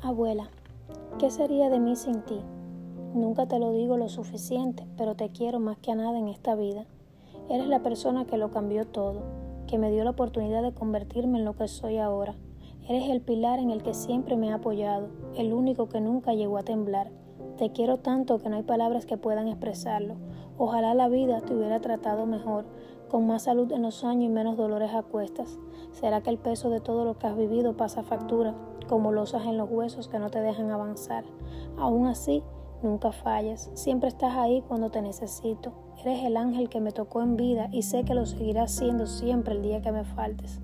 Abuela, ¿qué sería de mí sin ti? Nunca te lo digo lo suficiente, pero te quiero más que a nada en esta vida. Eres la persona que lo cambió todo, que me dio la oportunidad de convertirme en lo que soy ahora. Eres el pilar en el que siempre me ha apoyado, el único que nunca llegó a temblar. Te quiero tanto que no hay palabras que puedan expresarlo. Ojalá la vida te hubiera tratado mejor, con más salud en los años y menos dolores a cuestas. ¿Será que el peso de todo lo que has vivido pasa factura? como losas en los huesos que no te dejan avanzar. Aún así, nunca falles, siempre estás ahí cuando te necesito. Eres el ángel que me tocó en vida y sé que lo seguirás siendo siempre el día que me faltes.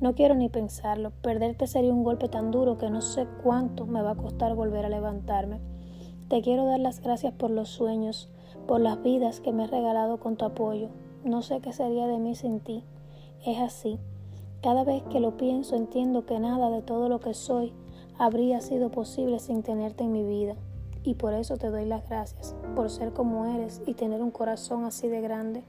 No quiero ni pensarlo, perderte sería un golpe tan duro que no sé cuánto me va a costar volver a levantarme. Te quiero dar las gracias por los sueños, por las vidas que me has regalado con tu apoyo. No sé qué sería de mí sin ti. Es así. Cada vez que lo pienso entiendo que nada de todo lo que soy habría sido posible sin tenerte en mi vida. Y por eso te doy las gracias, por ser como eres y tener un corazón así de grande.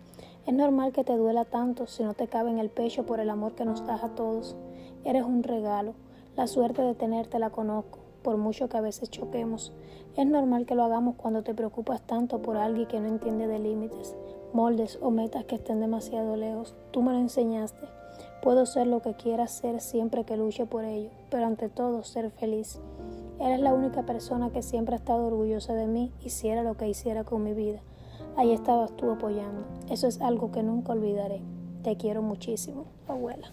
Es normal que te duela tanto si no te cabe en el pecho por el amor que nos das a todos. Eres un regalo. La suerte de tenerte la conozco, por mucho que a veces choquemos. Es normal que lo hagamos cuando te preocupas tanto por alguien que no entiende de límites, moldes o metas que estén demasiado lejos. Tú me lo enseñaste. Puedo ser lo que quiera ser siempre que luche por ello, pero ante todo ser feliz. Eres la única persona que siempre ha estado orgullosa de mí, hiciera lo que hiciera con mi vida. Ahí estabas tú apoyando. Eso es algo que nunca olvidaré. Te quiero muchísimo, abuela.